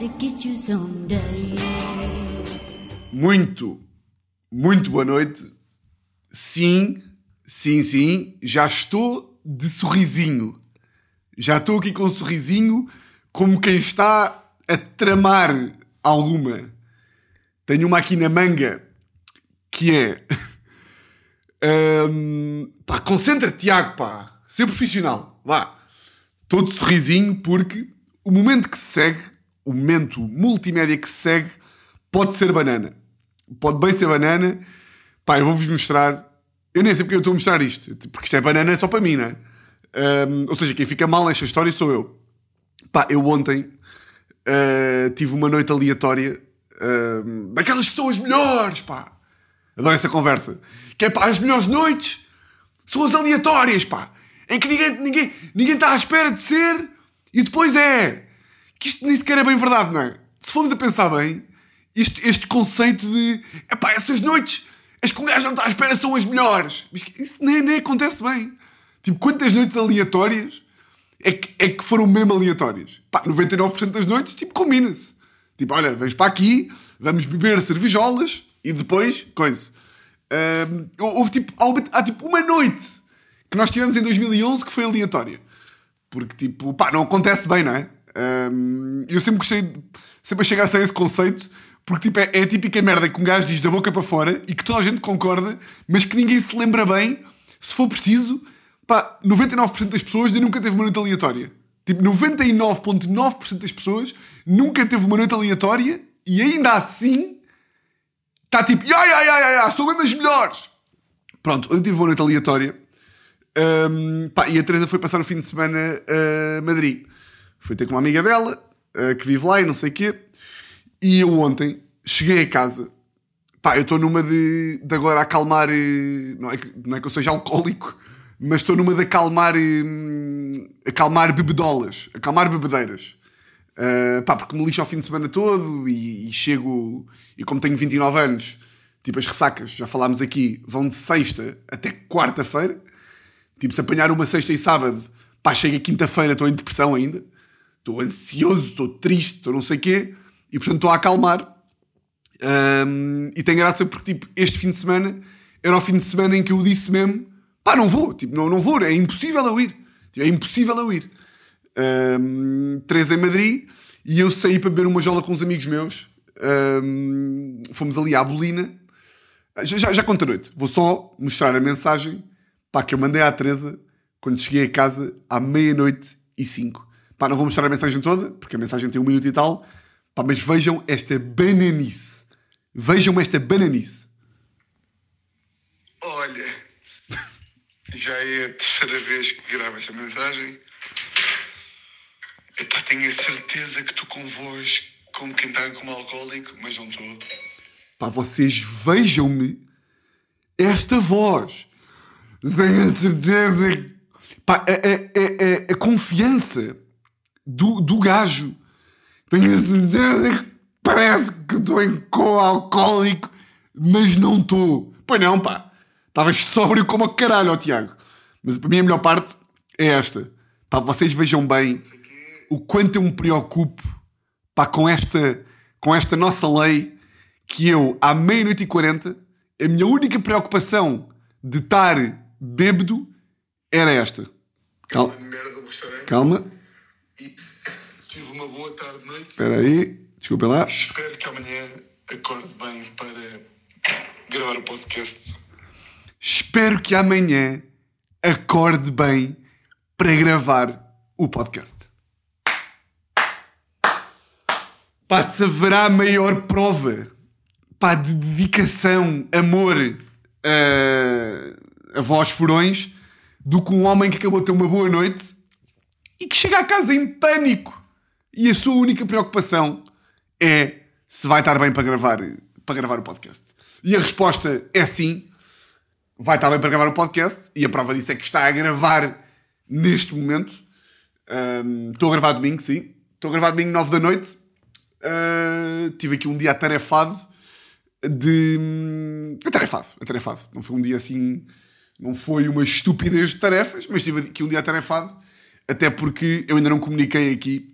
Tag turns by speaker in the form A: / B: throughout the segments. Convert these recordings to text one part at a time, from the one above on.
A: to get you someday.
B: Muito, muito boa noite. Sim, sim, sim, já estou de sorrisinho. Já estou aqui com um sorrisinho, como quem está a tramar alguma. Tenho uma aqui na manga que é. Hum, pá, concentra-te, Tiago, pá. Ser profissional, vá. Estou de sorrisinho porque o momento que se segue, o momento multimédia que se segue, pode ser banana. Pode bem ser banana. Pá, eu vou-vos mostrar. Eu nem sei porque eu estou a mostrar isto. Porque isto é banana só para mim, não é? Hum, ou seja, quem fica mal nesta história sou eu. Pá, eu ontem uh, tive uma noite aleatória uh, daquelas que são as melhores, pá. Adoro essa conversa. Que é pá, as melhores noites são as aleatórias, pá. Em que ninguém, ninguém, ninguém está à espera de ser e depois é. Que isto nem sequer é bem verdade, não é? Se formos a pensar bem, este, este conceito de é pá, essas noites, as que um gajo não está à espera são as melhores. Mas isso nem, nem acontece bem. Tipo, quantas noites aleatórias é que, é que foram mesmo aleatórias? Pá, 99% das noites, tipo, combina-se. Tipo, olha, vamos para aqui, vamos beber cervejolas e depois, coisa. Um, houve tipo, há tipo uma noite que nós tivemos em 2011 que foi aleatória. Porque, tipo, pá, não acontece bem, não é? Um, eu sempre gostei, sempre achei graça a esse conceito, porque, tipo, é, é a típica merda que um gajo diz da boca para fora e que toda a gente concorda, mas que ninguém se lembra bem, se for preciso, pá, 99% das pessoas nunca teve uma noite aleatória. Tipo, 99,9% das pessoas nunca teve uma noite aleatória e ainda assim está tipo, ya, ya, ya, ya, sou mesmo as melhores. Pronto, eu tive uma noite aleatória um, pá, e a Teresa foi passar o fim de semana a Madrid. Foi ter com uma amiga dela uh, que vive lá e não sei o quê. E eu ontem cheguei a casa. Pá, eu estou numa de, de agora acalmar. Eh, não é, que, não é que eu seja alcoólico, mas estou numa de acalmar. Hum, acalmar bebedolas, acalmar bebedeiras. Uh, pá, porque me lixo ao fim de semana todo e, e, chego. E como tenho 29 anos, tipo as ressacas, já falámos aqui, vão de sexta até quarta-feira. Tipo, se apanhar uma sexta e sábado, pá, chega quinta-feira, estou em depressão ainda. Estou ansioso, estou triste, estou não sei o quê. E portanto estou a acalmar. Um, e tem graça porque, tipo, este fim de semana era o fim de semana em que eu disse mesmo: pá, não vou, tipo, não, não vou, é impossível eu ir. Tipo, é impossível eu ir. Um, três em Madrid e eu saí para beber uma jola com uns amigos meus. Um, fomos ali à Bolina. Já, já, já conta a noite. Vou só mostrar a mensagem pá, que eu mandei à Teresa quando cheguei a casa à meia-noite e cinco. Pá, não vou mostrar a mensagem toda, porque a mensagem tem um minuto e tal. Pá, mas vejam esta bananice. Vejam esta bananice.
C: Olha, já é a terceira vez que gravo esta mensagem. Epá, tenho a certeza que estou com voz como quem está como alcoólico, mas não estou.
B: Pá, vocês vejam-me esta voz. Tenho a certeza. Pá, a, a, a, a confiança do, do gajo. Tenho a certeza que parece que estou em com alcoólico, mas não estou. Pois não, pá. Estavas sóbrio como a caralho, ó Tiago. Mas para mim a melhor parte é esta. Pá, vocês vejam bem o quanto eu me preocupo pá, com, esta, com esta nossa lei que eu, à meia-noite e quarenta, a minha única preocupação de estar bêbado era esta. Calma. Calma.
C: E tive uma boa tarde noite.
B: Espera aí. Desculpa lá.
C: Espero que amanhã acorde bem para gravar o podcast.
B: Espero que amanhã acorde bem para gravar o podcast. Pá, se haverá maior prova pá, de dedicação, amor a, a vós furões do que um homem que acabou de ter uma boa noite e que chega a casa em pânico e a sua única preocupação é se vai estar bem para gravar, para gravar o podcast. E a resposta é sim, vai estar bem para gravar o podcast e a prova disso é que está a gravar neste momento. Um, estou a gravar domingo, sim. Estou a gravar domingo 9 da noite. Uh, tive aqui um dia atarefado de. hum, Atarefado, atarefado. Não foi um dia assim. Não foi uma estupidez de tarefas, mas tive aqui um dia atarefado. Até porque eu ainda não comuniquei aqui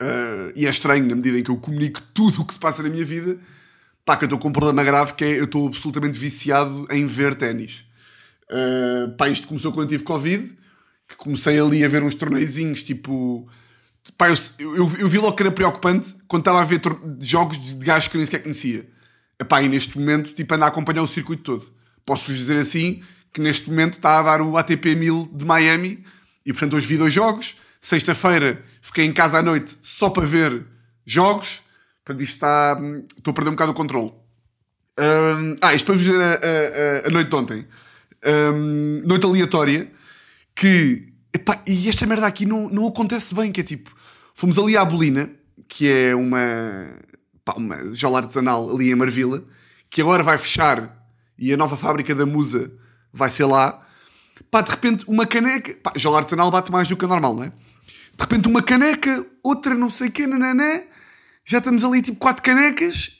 B: Uh, e é estranho na medida em que eu comunico tudo o que se passa na minha vida. Pá, que eu estou com um problema grave que é eu estou absolutamente viciado em ver ténis. Uh, pá, isto começou quando tive Covid, que comecei ali a ver uns torneizinhos tipo. Pá, eu, eu, eu vi logo que era preocupante quando estava a ver jogos de gajos que eu nem sequer conhecia. Epá, e neste momento, tipo, ando a acompanhar o circuito todo. Posso-vos dizer assim que neste momento está a dar o ATP 1000 de Miami e, portanto, hoje vi dois jogos. Sexta-feira fiquei em casa à noite só para ver jogos. Portanto, isto está. Estou a perder um bocado o controle. Um, ah, isto para vos dizer a, a, a noite de ontem. Um, noite aleatória. Que. Epá, e esta merda aqui não, não acontece bem. Que é tipo. Fomos ali à Bolina, que é uma. Pá, uma jola artesanal ali em Marvila, que agora vai fechar e a nova fábrica da Musa vai ser lá. Pá, de repente uma caneca. Pá, jola artesanal bate mais do que a normal, não é? De repente uma caneca, outra não sei o quê, nananã já estamos ali tipo quatro canecas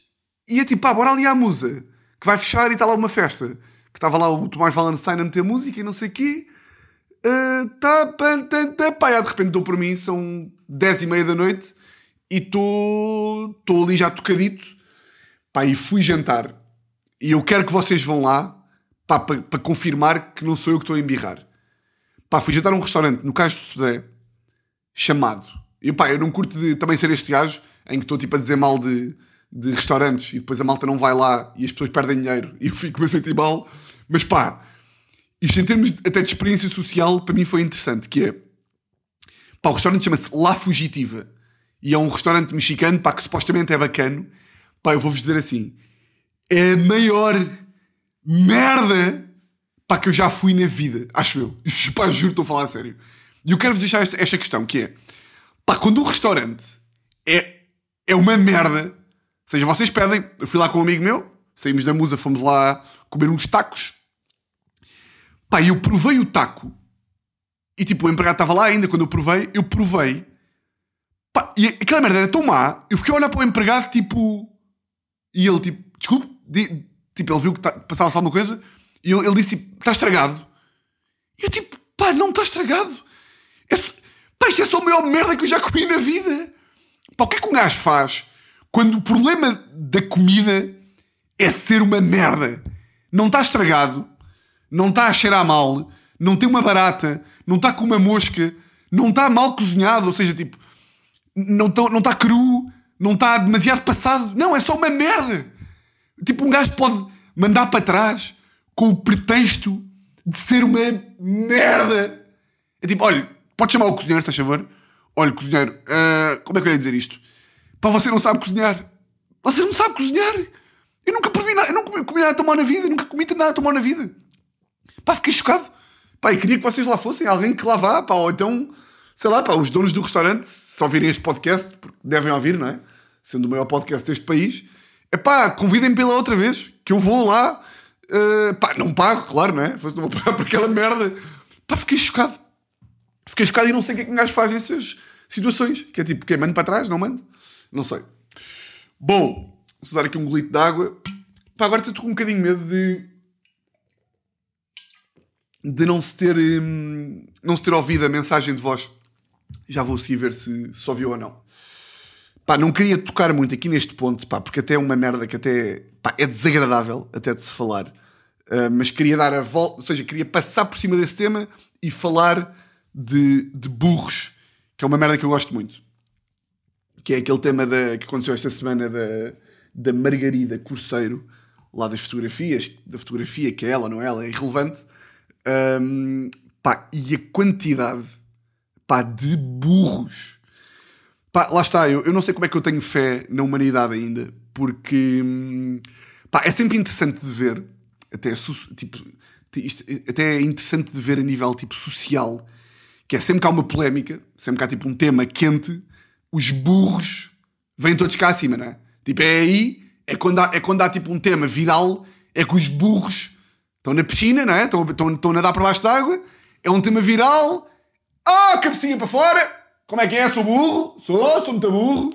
B: e é tipo, pá, bora ali à musa, que vai fechar e está lá uma festa. Que estava lá o Tomás Valenstein a meter música e não sei o quê. Uh, tá, pá, tá, tá, pá, de repente dou por mim, são dez e meia da noite e estou ali já tocadito. Pá, e fui jantar. E eu quero que vocês vão lá para pa confirmar que não sou eu que estou a embirrar. Pá, fui jantar a um restaurante no Cais do Sudé chamado. E pá, eu não curto de também ser este gajo em que estou tipo a dizer mal de, de restaurantes e depois a malta não vai lá e as pessoas perdem dinheiro e eu fico a sentir mal. Mas pá, isto em termos de, até de experiência social, para mim foi interessante, que é pá, o restaurante chama-se La Fugitiva e é um restaurante mexicano, pá, que supostamente é bacano. Pá, eu vou-vos dizer assim, é a maior merda pá, que eu já fui na vida, acho eu. Pá, juro, estou a falar a sério. E eu quero-vos deixar esta, esta questão, que é, pá, quando o restaurante é é uma merda. Ou seja, vocês pedem, eu fui lá com um amigo meu, saímos da musa, fomos lá comer uns tacos. Pá, eu provei o taco. E tipo, o empregado estava lá ainda, quando eu provei, eu provei. Pá, e aquela merda era tão má, eu fiquei a olhar para o empregado, tipo. E ele, tipo, desculpe, tipo, ele viu que tá, passava-se alguma coisa, e ele, ele disse, tipo, está estragado. E eu, tipo, pá, não está estragado. É, pá, isto é só a maior merda que eu já comi na vida. Pá, o que é que um gajo faz quando o problema da comida é ser uma merda? Não está estragado, não está a cheirar mal, não tem uma barata, não está com uma mosca, não está mal cozinhado, ou seja, tipo, não está não tá cru, não está demasiado passado. Não, é só uma merda. Tipo, um gajo pode mandar para trás com o pretexto de ser uma merda. É tipo, olha, pode chamar o cozinheiro, se faz favor. Olha, cozinheiro, uh, como é que eu ia dizer isto? Pá, você não sabe cozinhar. Você não sabe cozinhar. Eu nunca provi nada, eu nunca comi nada tão mal na vida, nunca comi nada tão na vida. Pá, fiquei chocado. Pá, e queria que vocês lá fossem, alguém que lá vá, pá, ou então, sei lá, pá, os donos do restaurante, se ouvirem este podcast, porque devem ouvir, não é? Sendo o maior podcast deste país, é pá, convidem-me pela outra vez, que eu vou lá, uh, pá, não pago, claro, não é? Fosse uma pagar por aquela merda. Pá, fiquei chocado. Fiquei chocado e não sei o que é que um gajo faz nessas situações. Que é tipo, que mando para trás? Não mando? Não sei. Bom, vou dar aqui um golito de água. Pá, agora estou com um bocadinho medo de. de não se ter. Hum, não se ter ouvido a mensagem de voz. Já vou seguir ver se, se ouviu ou não. Pá, não queria tocar muito aqui neste ponto, pá, porque até é uma merda que até pá, é desagradável até de se falar. Uh, mas queria dar a volta, ou seja, queria passar por cima desse tema e falar de, de burros, que é uma merda que eu gosto muito. Que é aquele tema da, que aconteceu esta semana da, da Margarida Corseiro, lá das fotografias, da fotografia, que é ela ou não é ela, é irrelevante. Um, pá, e a quantidade pá, de burros. Pá, lá está, eu, eu não sei como é que eu tenho fé na humanidade ainda, porque hum, pá, é sempre interessante de ver, até, tipo, isto, até é interessante de ver a nível tipo, social que é sempre que há uma polémica, sempre que há tipo um tema quente, os burros vêm todos cá acima, não é? Tipo, é aí, é quando há, é quando há tipo um tema viral, é que os burros estão na piscina, não é? Estão, estão, estão a nadar para baixo de água, é um tema viral, ah, oh, cabecinha para fora, como é que é? Sou burro, sou, sou muito burro.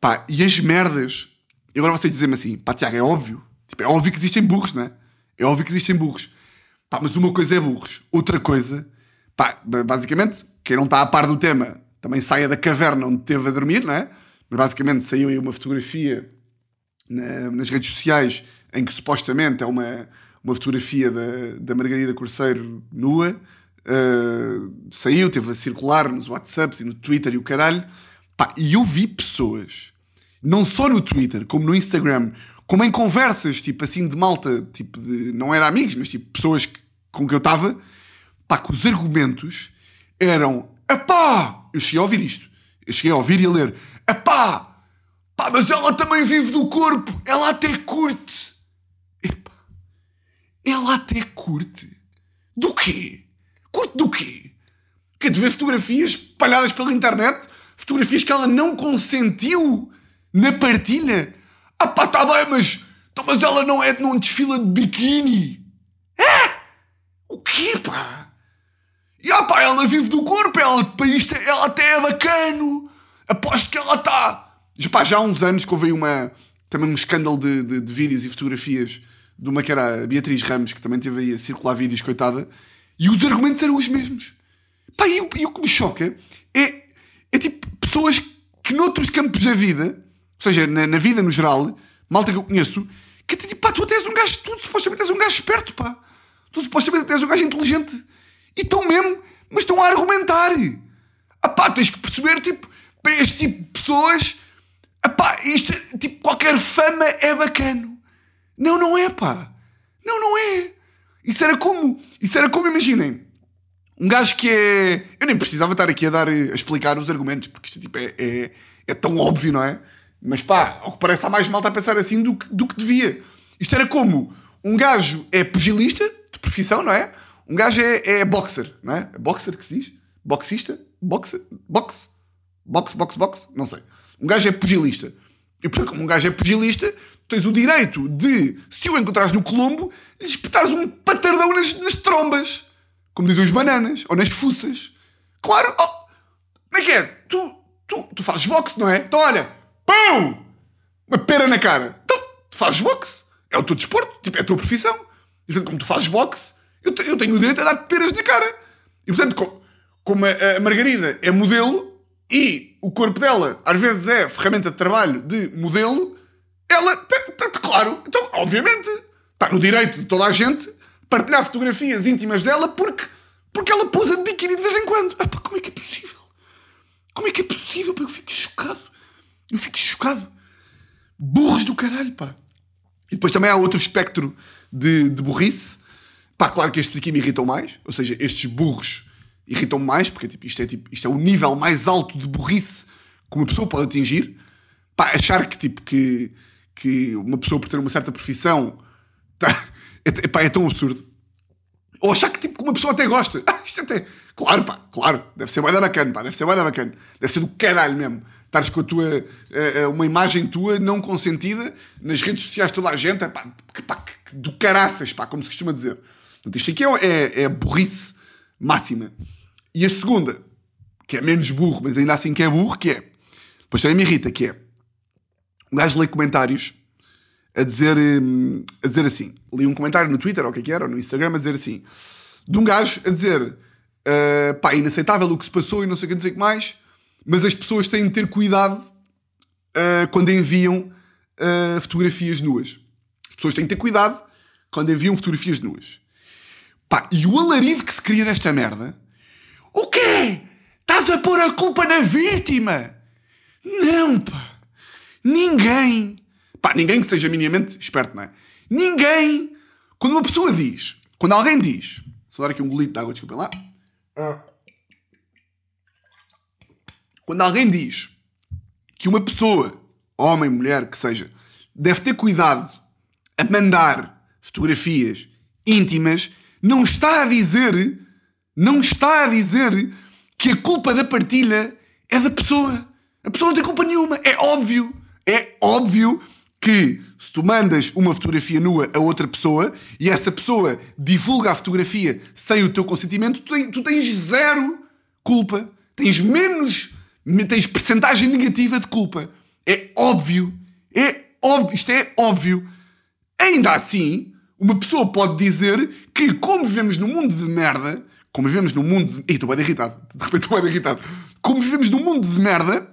B: Pá, e as merdas, e agora vocês dizem-me assim, pá, Tiago, é óbvio, tipo, é óbvio que existem burros, não é? É óbvio que existem burros. Pá, mas uma coisa é burros, outra coisa Pá, basicamente, quem não está a par do tema também saia da caverna onde esteve a dormir, não é? Mas basicamente saiu aí uma fotografia na- nas redes sociais em que supostamente é uma, uma fotografia da, da Margarida Corceiro nua. Uh, saiu, teve a circular nos WhatsApps e no Twitter e o caralho. Pá, e eu vi pessoas, não só no Twitter, como no Instagram, como em conversas, tipo assim, de malta, tipo de, não era amigos, mas tipo pessoas que- com que eu estava, pá, que os argumentos eram, epá, eu cheguei a ouvir isto, eu cheguei a ouvir e a ler, epá, pá, mas ela também vive do corpo, ela até curte. Epá, ela até curte. Do quê? Curte do quê? Quer de ver fotografias espalhadas pela internet? Fotografias que ela não consentiu na partilha? Ah pá, tá bem, mas, então, mas ela não é num desfila de biquíni. É? O quê, pá? E ah pá, ela vive do corpo, ela, pá, isto, ela até é bacano. Aposto que ela está. Já, já há uns anos que houve uma, também um escândalo de, de, de vídeos e fotografias de uma que era a Beatriz Ramos, que também teve aí a circular vídeos, coitada, e os argumentos eram os mesmos. Pá, e, e o que me choca é, é tipo pessoas que noutros campos da vida, ou seja, na, na vida no geral, malta que eu conheço, que tipo, pá, tu até és um gajo, tu supostamente és um gajo esperto, pá. Tu supostamente até és um gajo inteligente. E estão mesmo, mas estão a argumentar. Ah pá, tens que perceber, tipo, para este tipo de pessoas, ah pá, isto, tipo, qualquer fama é bacano. Não, não é, pá. Não, não é. Isso era como, isso era como, imaginem, um gajo que é. Eu nem precisava estar aqui a dar, a explicar os argumentos, porque isto tipo, é, é, é tão óbvio, não é? Mas pá, ao que parece, há mais malta a pensar assim do que, do que devia. Isto era como um gajo é pugilista, de profissão, não é? Um gajo é, é boxer, não é? Boxer que se diz? Boxista? Boxer? Boxe? Boxe, boxe, boxe? Não sei. Um gajo é pugilista. E portanto, como um gajo é pugilista, tens o direito de, se o encontrares no Colombo, lhe espetares um patardão nas, nas trombas. Como dizem os bananas. Ou nas fuças. Claro. Oh, como é que é? Tu, tu, tu fazes boxe, não é? Então olha. Pão! Uma pera na cara. Então, tu fazes boxe. É o teu desporto. Tipo, é a tua profissão. E portanto, como tu fazes boxe, eu, eu tenho o direito a dar-te peras na cara. E portanto, co- como a, a Margarida é modelo e o corpo dela às vezes é ferramenta de trabalho de modelo, ela, claro, então, obviamente, está no direito de toda a gente partilhar fotografias íntimas dela porque, porque ela pousa de biquíni de vez em quando. Como é que é possível? Como é que é possível? Eu fico chocado. Eu fico chocado. Burros do caralho, pá. E depois também há outro espectro de, de burrice. Pá, claro que estes aqui me irritam mais. Ou seja, estes burros irritam-me mais, porque tipo, isto, é, tipo, isto é o nível mais alto de burrice que uma pessoa pode atingir. Pá, achar que, tipo, que, que uma pessoa por ter uma certa profissão tá, é, pá, é tão absurdo. Ou achar que, tipo, que uma pessoa até gosta. Ah, isto até... Claro, pá, claro. Deve ser bué da bacana, pá. Deve ser bué da bacana. Deve ser do caralho mesmo. Estares com a tua... eh, eh, uma imagem tua não consentida nas redes sociais toda a gente. É, pá, que, pá, que- do caraças, pá, como se costuma dizer. Portanto, isto aqui é, é, é burrice máxima. E a segunda, que é menos burro, mas ainda assim que é burro, que é... Depois também me irrita, que é... Um gajo lê comentários a dizer, hum, a dizer assim. Li um comentário no Twitter, ou o que é que era, ou no Instagram, a dizer assim. De um gajo a dizer ah, pá, inaceitável o que se passou e não sei o que, não sei o que mais, mas as pessoas têm de ter cuidado ah, quando enviam ah, fotografias nuas. As pessoas têm de ter cuidado quando enviam fotografias nuas. Pá, e o alarido que se cria desta merda. O quê? Estás a pôr a culpa na vítima? Não, pá. Ninguém. Pá, ninguém que seja minimamente esperto, não é? Ninguém. Quando uma pessoa diz, quando alguém diz, só dar aqui um golito de água, desculpem lá. Quando alguém diz que uma pessoa, homem, mulher, que seja, deve ter cuidado a mandar fotografias íntimas, não está a dizer, não está a dizer que a culpa da partilha é da pessoa. A pessoa não tem culpa nenhuma. É óbvio. É óbvio que se tu mandas uma fotografia nua a outra pessoa e essa pessoa divulga a fotografia sem o teu consentimento, tu, tens zero culpa. Tens menos, tens percentagem negativa de culpa. É óbvio. É óbvio. Isto é óbvio. Ainda assim, uma pessoa pode dizer que, como vivemos num mundo de merda, como vivemos num mundo. De... Ih, estou bem irritado. De repente estou bem irritado. Como vivemos num mundo de merda,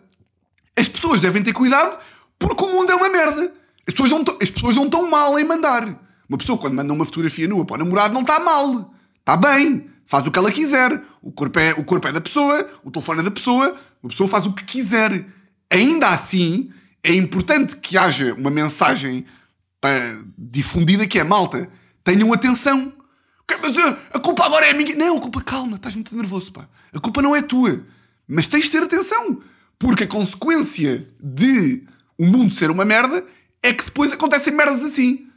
B: as pessoas devem ter cuidado porque o mundo é uma merda. As pessoas não, as pessoas não estão mal em mandar. Uma pessoa, quando manda uma fotografia nua para o namorado, não está mal. Está bem. Faz o que ela quiser. O corpo, é, o corpo é da pessoa, o telefone é da pessoa, a pessoa faz o que quiser. Ainda assim, é importante que haja uma mensagem difundida que é malta. Tenham atenção. Mas a, a culpa agora é minha. Não, a culpa, calma, estás muito nervoso, pá. A culpa não é tua. Mas tens de ter atenção. Porque a consequência de o mundo ser uma merda é que depois acontecem merdas assim.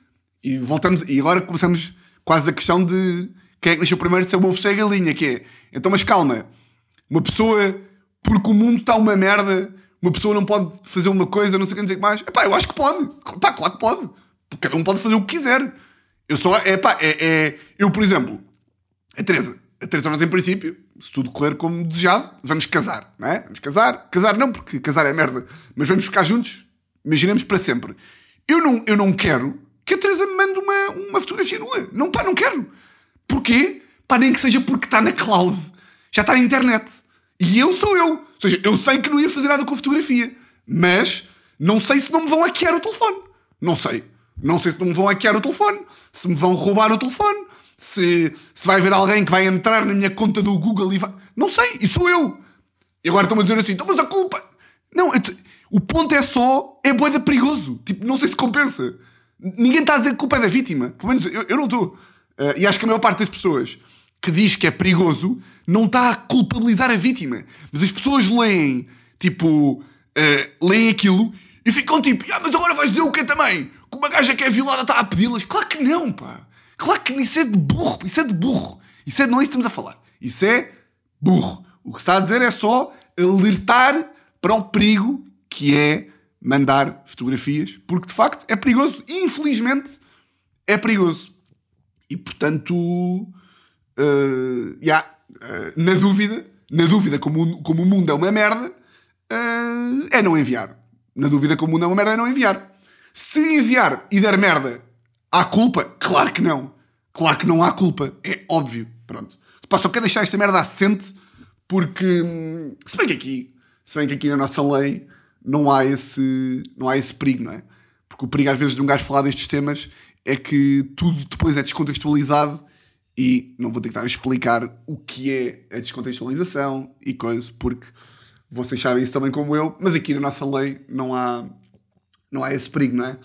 B: E voltamos, e agora começamos quase a questão de quem é que nasceu primeiro, se é o ovo se é a galinha, que é. Então, mas calma, uma pessoa, porque o mundo está uma merda, uma pessoa não pode fazer uma coisa, não sei o que, que mais. Epá, eu acho que pode. Pá, claro que pode. Cada um pode fazer o que quiser. Eu só, é pá, é, é- eu, por exemplo, a Teresa, a Teresa, nós em princípio, se tudo correr como desejado, vamos casar, não é? Vamos casar. Casar não, porque casar é merda, mas vamos ficar juntos, imaginemos para sempre. Eu não, eu não quero que a Teresa me mande uma, uma fotografia nua. Não, pá, não quero. Porquê? Pá, nem que seja porque está na cloud. Já está na internet. E eu sou eu. Ou seja, eu sei que não ia fazer nada com a fotografia. Mas não sei se não me vão hackear o telefone. Não sei. Não sei se não me vão hackear o telefone. Se me vão roubar o telefone. Se, se vai haver alguém que vai entrar na minha conta do Google e vai... Não sei. E sou eu. E agora estão a dizer assim, então, mas a culpa... Não, te- o ponto é só... É boeda perigoso. Tipo, não sei se compensa. Ninguém está a dizer que a culpa é da vítima. Pelo menos eu, eu não estou. Eh, e acho que a maior parte das pessoas que diz que é perigoso não está a culpabilizar a vítima. Mas as pessoas leem, tipo, eh, leem aquilo e ficam tipo, ah, mas agora vais dizer o quê também? Uma gaja que é violada está a pedi-las? Claro que não, pá. Claro que isso é de burro. Isso é de burro. Isso é, não é isso que estamos a falar. Isso é burro. O que se está a dizer é só alertar para o perigo que é mandar fotografias, porque de facto é perigoso. Infelizmente é perigoso. E portanto, uh, yeah, uh, na dúvida, na dúvida, como, como o mundo é uma merda, uh, é não enviar. Na dúvida, como o mundo é uma merda, é não enviar. Se enviar e der merda, há culpa? Claro que não. Claro que não há culpa. É óbvio. Pronto. Pá, só quero deixar esta merda assente porque, hum, se bem que aqui, se bem que aqui na nossa lei não há esse, não há esse perigo, não é? Porque o perigo às vezes de um gajo falar destes temas é que tudo depois é descontextualizado e não vou a explicar o que é a descontextualização e coisas, porque vocês sabem isso também como eu, mas aqui na nossa lei não há, não há esse perigo, não é?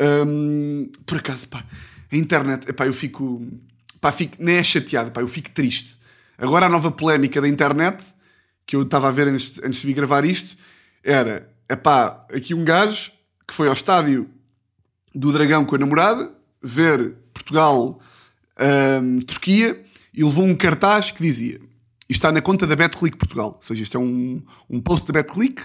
B: Hum, por acaso, pá, a internet, epá, eu fico, pá, fico, nem é chateado, pá, eu fico triste. Agora a nova polémica da internet, que eu estava a ver antes, antes de vir gravar isto, era, epá, aqui um gajo que foi ao estádio do Dragão com a namorada, ver Portugal, hum, Turquia, e levou um cartaz que dizia, isto está na conta da BetClick Portugal, ou seja, isto é um, um post da BetClick,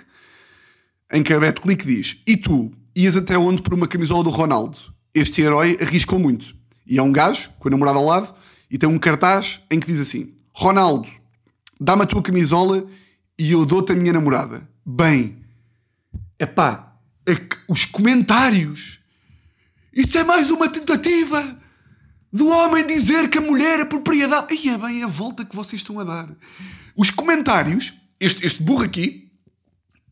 B: em que a BetClick diz: E tu ias até onde por uma camisola do Ronaldo? Este herói arriscou muito. E é um gajo, com a namorada ao lado, e tem um cartaz em que diz assim: Ronaldo, dá-me a tua camisola e eu dou-te a minha namorada. Bem, epá, é que os comentários. Isso é mais uma tentativa do homem dizer que a mulher é propriedade. E é bem a volta que vocês estão a dar. Os comentários, este, este burro aqui,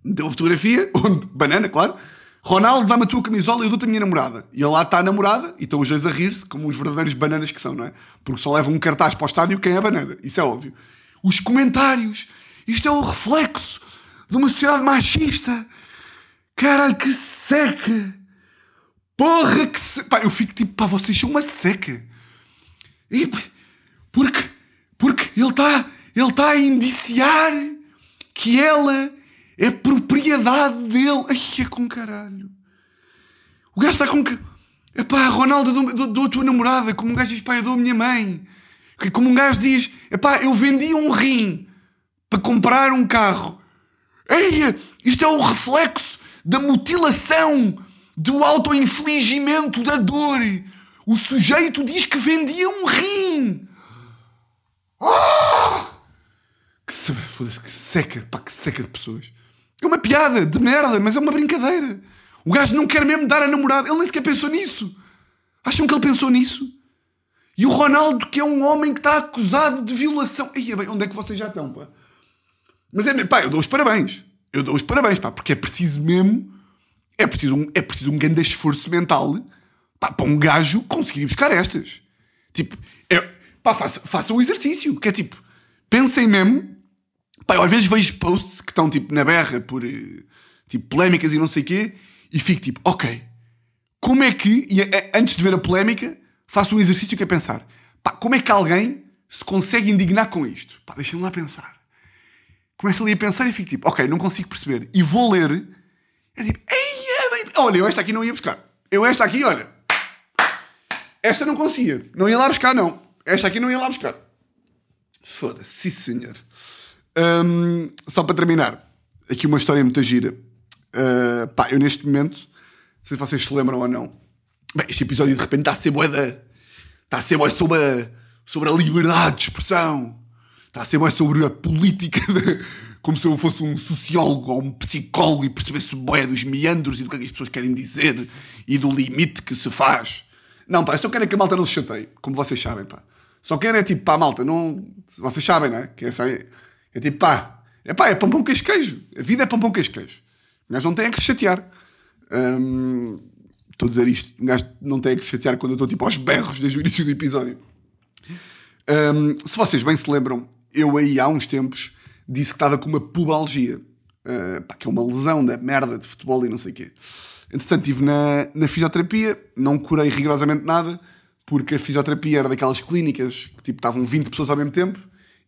B: meteu uma fotografia, onde, banana, claro. Ronaldo, dá-me a tua camisola e eu dou-te a minha namorada. E lá está a namorada, e estão os dois a rir-se, como os verdadeiros bananas que são, não é? Porque só levam um cartaz para o estádio quem é banana. Isso é óbvio. Os comentários. Isto é o reflexo de uma sociedade machista. Caralho, que seca! Porra, que seca! Eu fico tipo, pá, vocês são uma seca. E, porque, porque ele está ele tá a indiciar que ela é propriedade dele. Ai, é com caralho. O gajo está com que. Epá, Ronaldo, dou, dou, dou a tua namorada. Como um gajo diz, pá, eu dou a minha mãe. Como um gajo diz, epá, eu vendi um rim para comprar um carro. Eia, isto é o reflexo da mutilação, do autoinfligimento da dor. O sujeito diz que vendia um rim. Ah! Que, se- que seca, pá, que seca de pessoas. É uma piada de merda, mas é uma brincadeira. O gajo não quer mesmo dar a namorada. Ele nem sequer pensou nisso. Acham que ele pensou nisso? E o Ronaldo, que é um homem que está acusado de violação. Ia bem, onde é que vocês já estão, pá? Mas é, pá, eu dou os parabéns. Eu dou os parabéns, pá, porque é preciso mesmo. É preciso um, é preciso um grande esforço mental pá, para um gajo conseguir buscar estas. Tipo, é, pá, faça, faça o exercício, que é tipo, pensem mesmo. Pá, eu às vezes vejo posts que estão tipo na berra por eh, tipo polémicas e não sei o quê, e fico tipo, ok, como é que, e, eh, antes de ver a polémica, faço um exercício que é pensar, pá, como é que alguém se consegue indignar com isto? Pá, deixem-me lá pensar. Começo ali a pensar e fico tipo, ok, não consigo perceber. E vou ler, é tipo, olha, eu esta aqui não ia buscar. Eu esta aqui, olha, esta não conseguia. Não ia lá buscar, não. Esta aqui não ia lá buscar. Foda-se, senhor. Hum, só para terminar, aqui uma história muito gira. Uh, pá, eu neste momento, não sei se vocês se lembram ou não, bem, este episódio de repente está a ser boeda. Está a ser boeda sobre a, sobre a liberdade de expressão. Está a ser boeda sobre a política, de, como se eu fosse um sociólogo ou um psicólogo e percebesse boeda dos meandros e do que, é que as pessoas querem dizer e do limite que se faz. Não, pá, eu só quero é que a malta não se chateie, como vocês sabem, pá. Só quero é tipo, pá, malta, não. Vocês sabem, não é? Que só, é, é tipo, pá, é pá, é pão pão queijo queijo. A vida é pão pão queijo queijo. O gajo não tem é que se chatear. Hum, estou a dizer isto. O gajo não tem é que se chatear quando eu estou tipo aos berros desde o início do episódio. Hum, se vocês bem se lembram, eu aí há uns tempos disse que estava com uma pubalgia. Uh, pá, que é uma lesão da merda de futebol e não sei o quê. Entretanto, estive na, na fisioterapia, não curei rigorosamente nada, porque a fisioterapia era daquelas clínicas que tipo, estavam 20 pessoas ao mesmo tempo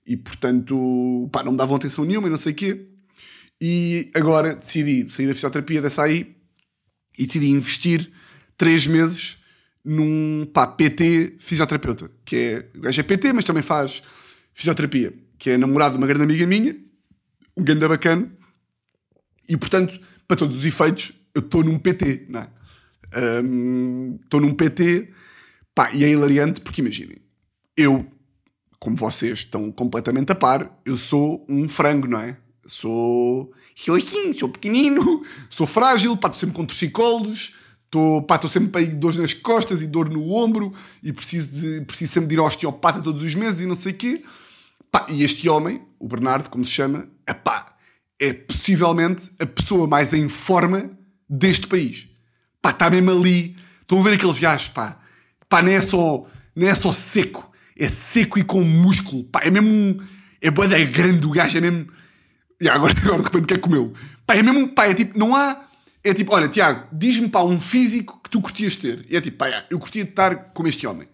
B: e, portanto, pá, não me davam atenção nenhuma e não sei o quê. E agora decidi sair da fisioterapia dessa aí e decidi investir 3 meses num pá, PT fisioterapeuta, que é, o gajo é PT, mas também faz fisioterapia, que é namorado de uma grande amiga minha, um ganda bacana, e portanto, para todos os efeitos, eu estou num PT, não é? Estou um, num PT, pá, e é hilariante porque imaginem, eu, como vocês estão completamente a par, eu sou um frango, não é? Sou, sou assim, sou pequenino, sou frágil, pá, estou sempre com torcicolos, estou, sempre aí dor nas costas e dor no ombro e preciso, de, preciso sempre de ir ao osteopata todos os meses e não sei o quê. Pá, e este homem, o Bernardo, como se chama, é pá, é possivelmente a pessoa mais em forma deste país. Está mesmo ali. Estão a ver aqueles gajos, pá. Pá, não é só, não é só seco. É seco e com músculo. Pá, é mesmo. É boa é grande o gajo, é mesmo... E agora, agora de repente quer comê-lo. Pá, é mesmo... Pá, é tipo... Não há... É tipo, olha, Tiago, diz-me, pá, um físico que tu curtias ter. E é tipo, pá, eu curtia de estar como este homem.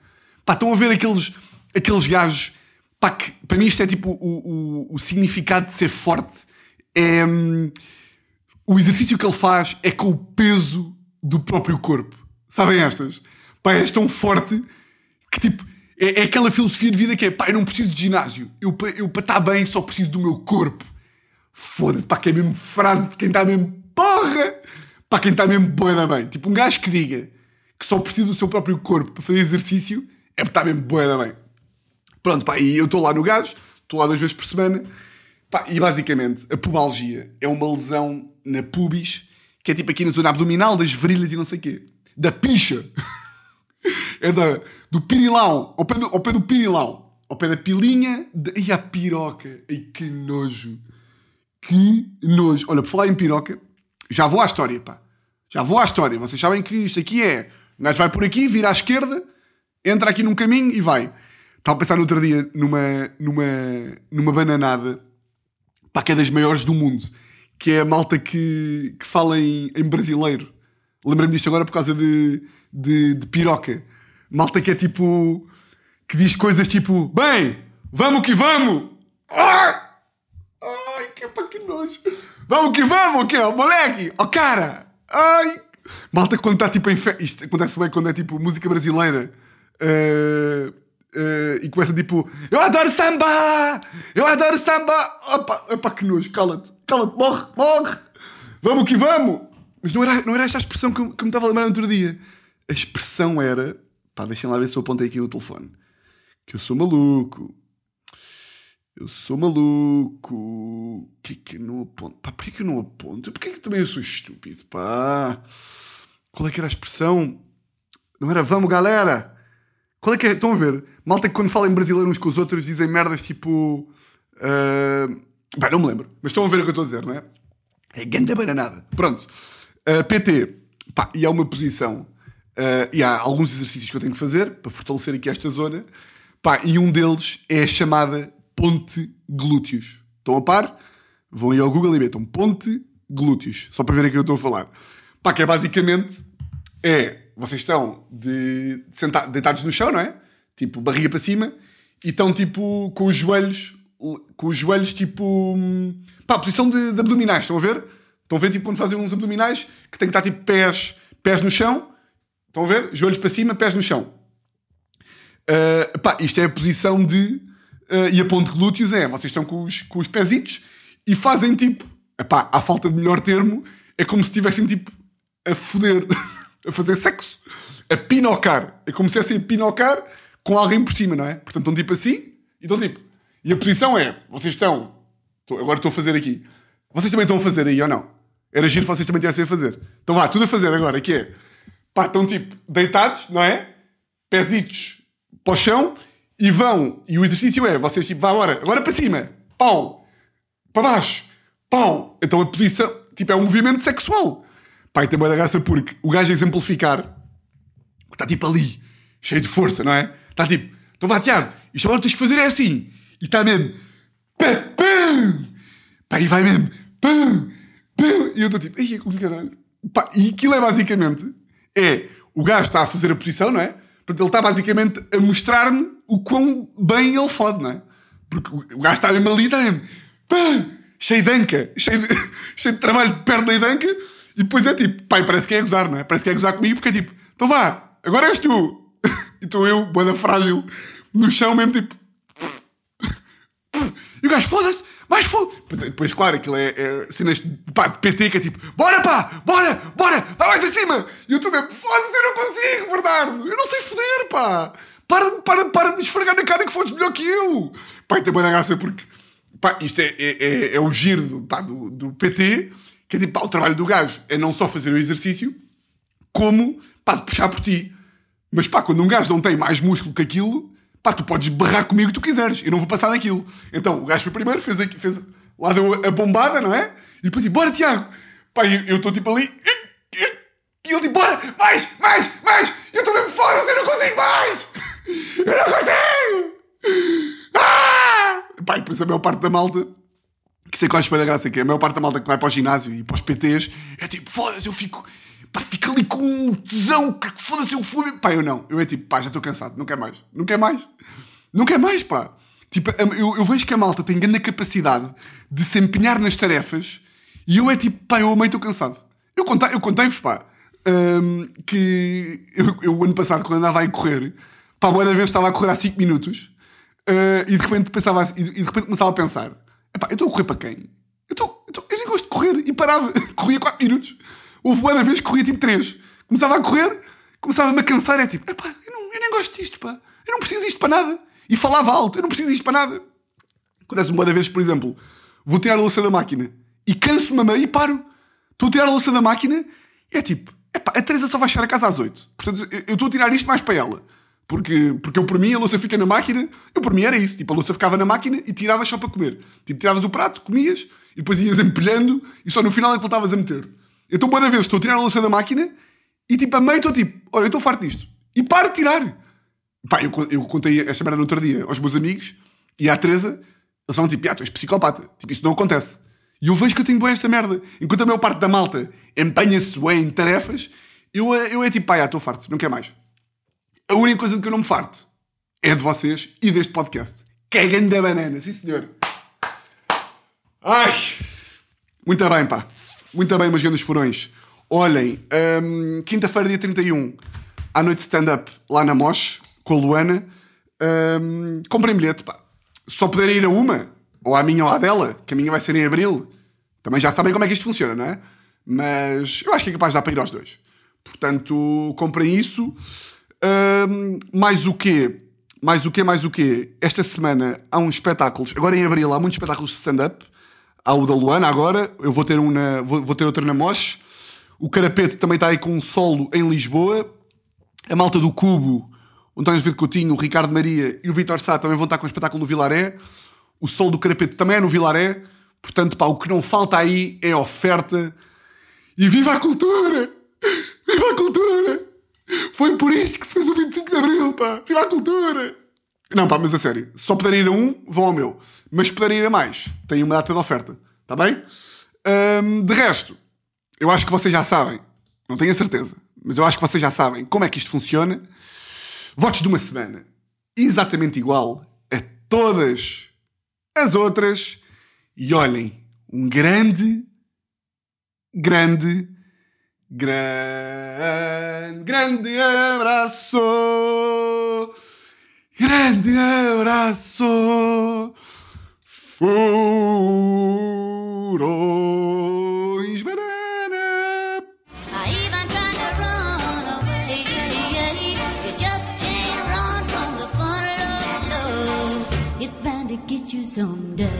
B: Pá, estão a ver aqueles... Aqueles gajos... Pá, que para mim isto é tipo o, o, o significado de ser forte. É... Hum, o exercício que ele faz é com o peso do próprio corpo. Sabem estas? Pá, és tão forte que tipo. É, é, aquela filosofia de vida que é pá, eu não preciso de ginásio. Eu, eu para estar bem só preciso do meu corpo. Foda-se, pá, que é mesmo frase de quem está mesmo porra! Para quem está mesmo boa bem. Tipo, um gajo que diga que só precisa do seu próprio corpo para fazer exercício é para estar mesmo boa bem. Pronto, pá, e eu estou lá no gajo, estou lá duas vezes por semana. Pá, e basicamente, a pubalgia é uma lesão na pubis, que é tipo aqui na zona abdominal, das virilhas e não sei o quê. Da picha. é da, do pirilão. Ao pé do, ao pé do pirilão. Ao pé da pilinha. De, e a piroca. Ai, que nojo. Que nojo. Olha, por falar em piroca, já vou à história, pá. Já vou à história. Vocês sabem que isto aqui é... O gajo vai por aqui, vira à esquerda, entra aqui num caminho e vai. Estava a pensar no outro dia numa, numa, numa bananada, pá, que é das maiores do mundo que é a malta que, que fala em, em brasileiro. Lembrei-me disto agora por causa de, de, de, piroca. Malta que é tipo. que diz coisas tipo: Bem, vamos que vamos! Ai, ai que pá, que nojo! Vamos que vamos, que é, moleque! Ó oh, cara! Ai! Malta quando está tipo em fe... Isto acontece bem quando é tipo música brasileira. Uh, uh, e começa tipo: Eu adoro samba! Eu adoro samba! Opa, opa que nojo, cala-te! cala-te, morre, morre, vamos que vamos. Mas não era, não era esta a expressão que, que me estava a lembrar no outro dia. A expressão era, pá, deixem lá ver se eu apontei aqui no telefone, que eu sou maluco. Eu sou maluco. que que eu não aponto? Pá, porquê que eu não aponto? Porquê que também eu sou estúpido, pá? Qual é que era a expressão? Não era vamos, galera? Qual é que é? Estão a ver? Malta que quando falam em brasileiro uns com os outros dizem merdas tipo. Uh... Bem, não me lembro. Mas estão a ver o que eu estou a dizer, não é? É ganda bananada. Pronto. Uh, PT. Pá, e há uma posição. Uh, e há alguns exercícios que eu tenho que fazer para fortalecer aqui esta zona. Pá, e um deles é a chamada ponte glúteos. Estão a par? Vão aí ao Google e metam ponte glúteos. Só para verem o que eu estou a falar. Pá, que é basicamente. É. Vocês estão de, de sentar, deitados no chão, não é? Tipo, barriga para cima. E estão tipo com os joelhos. Com os joelhos tipo. Pá, posição de, de abdominais. Estão a ver? Estão a ver tipo quando fazem uns abdominais que tem que estar tipo pés, pés no chão. Estão a ver? Joelhos para cima, pés no chão. Uh, pá, isto é a posição de. Uh, e a ponte glúteos é, vocês estão com os, com os pezitos e fazem tipo. Epá, à falta de melhor termo, é como se estivessem tipo a foder, a fazer sexo, a pinocar. É como se estivessem a pinocar com alguém por cima, não é? Portanto, estão tipo assim e estão tipo. E a posição é, vocês estão. agora estou a fazer aqui. Vocês também estão a fazer aí ou não? Era giro se vocês também tivessem a fazer. Então vá, tudo a fazer agora, que é. Pá, estão tipo deitados, não é? Pezitos para o chão e vão. E o exercício é: vocês tipo, vá agora, agora para cima, pau, para baixo, pau. Então a posição, tipo, é um movimento sexual. Pai, tem boa graça porque o gajo a exemplificar está tipo ali, cheio de força, não é? Está tipo, então vá, Tiago, isto agora tens que fazer é assim. E está mesmo, pá, pá, pá, e vai mesmo, pá, pá. E eu estou tipo, ai, como caralho. Pá, e aquilo é basicamente, é, o gajo está a fazer a posição, não é? Portanto, ele está basicamente a mostrar-me o quão bem ele fode, não é? Porque o gajo está mesmo ali, está mesmo pá, cheio de anca, cheio de, cheio de trabalho de perto da anca, e depois é tipo, pai, parece que é gozar, não é? Parece que é gozar comigo, porque é tipo, então vá, agora és tu. E estou eu, boa frágil, no chão mesmo, tipo. E o gajo, foda-se, mais foda depois, depois, claro, aquilo é, é cenas de, pá, de PT que é tipo, bora pá, bora, bora, vai mais acima. E eu mesmo, foda-se, eu não consigo, Bernardo, eu não sei foder, pá. Para, para, para de me esfregar na cara que foste melhor que eu. Pá, e tem boa graça porque, pá, isto é, é, é, é o giro pá, do, do PT, que é tipo, pá, o trabalho do gajo é não só fazer o exercício, como, pá, de puxar por ti. Mas, pá, quando um gajo não tem mais músculo que aquilo, pá, tu podes berrar comigo que tu quiseres, eu não vou passar daquilo. Então, o gajo foi primeiro, fez, aqui, fez lá deu a bombada, não é? E depois tipo, bora Tiago! Pá, eu estou tipo ali, e ele tipo, bora, mais, mais, mais! Eu estou mesmo fora, eu não consigo mais! Eu não consigo! Ah! Pá, e depois a maior parte da malta, que sei qual é a graça que é, a maior parte da malta que vai para o ginásio e para os PTs, é tipo, foda-se, eu fico, pá, fico ali com um tesão, que foda-se, eu fui. Pá, eu não, eu é tipo, pá, já estou cansado, não quero mais, não quero mais, não quero mais, pá. Tipo, eu, eu vejo que a malta tem grande capacidade de se empenhar nas tarefas e eu é tipo, pá, eu meio estou cansado. Eu contei-vos, eu contei pá, um, que eu, o ano passado, quando andava a correr, pá, boa vez estava a correr há 5 minutos uh, e de repente pensava assim, e de repente começava a pensar: pá, eu estou a correr para quem? Eu, estou, eu, estou, eu nem gosto de correr e parava, corria 4 minutos. Houve boa vez que corria tipo 3. Começava a correr, começava-me a cansar, é tipo, pá, eu, não, eu nem gosto disto, pá, eu não preciso disto para nada. E falava alto, eu não preciso disto para nada. Acontece-me boa vez, por exemplo, vou tirar a louça da máquina e canso-me a meio e paro. Estou a tirar a louça da máquina é tipo, epá, a Teresa só vai chegar a casa às 8. Portanto, eu estou a tirar isto mais para ela. Porque, porque eu, por mim, a louça fica na máquina. Eu, por mim, era isso. Tipo, a louça ficava na máquina e tiravas só para comer. Tipo, tiravas o prato, comias e depois ias empilhando e só no final é que voltavas a meter. Eu estou boa vez, estou a tirar a louça da máquina e tipo, a meio estou tipo, olha, eu estou farto disto. E paro de tirar. Pá, eu, eu contei esta merda no outro dia aos meus amigos e à Teresa, eles estavam tipo, ah, tu és psicopata. Tipo, isso não acontece. E eu vejo que eu tenho boa esta merda. Enquanto a maior parte da malta empenha-se em tarefas, eu, eu é tipo, pá, estou farto, não quero mais. A única coisa de que eu não me farto é de vocês e deste podcast. Cagando da banana, sim senhor. Ai! Muito bem, pá. Muito bem, meus grandes furões. Olhem, hum, quinta-feira, dia 31, à noite stand-up lá na Mosh com a Luana, um, comprem bilhete, pá. Só puder ir a uma, ou à minha ou à dela, que a minha vai ser em abril, também já sabem como é que isto funciona, não é? Mas eu acho que é capaz de dar para ir aos dois. Portanto, comprem isso. Um, mais o quê? Mais o quê? Mais o quê? Esta semana há uns espetáculos. Agora em abril há muitos espetáculos de stand-up. Há o da Luana agora. Eu vou ter, um na, vou, vou ter outro na Mosh. O Carapeto também está aí com um solo em Lisboa. A malta do Cubo o António David Coutinho, o Ricardo Maria e o Vitor Sá também vão estar com o espetáculo no Vilaré. O Sol do Carapeto também é no Vilaré. Portanto, pá, o que não falta aí é oferta. E viva a cultura! Viva a cultura! Foi por isto que se fez o 25 de Abril, pá! Viva a cultura! Não, pá, mas a sério, só puderem ir a um, vão ao meu. Mas puderem ir a mais, tem uma data de oferta. Está bem? De resto, eu acho que vocês já sabem, não tenho a certeza, mas eu acho que vocês já sabem como é que isto funciona. Votos de uma semana, exatamente igual a todas as outras. E olhem, um grande, grande, grande, grande abraço. Grande abraço. Furões banana.
A: I even to run away. You just can't run from the of love. It's bound to get you someday.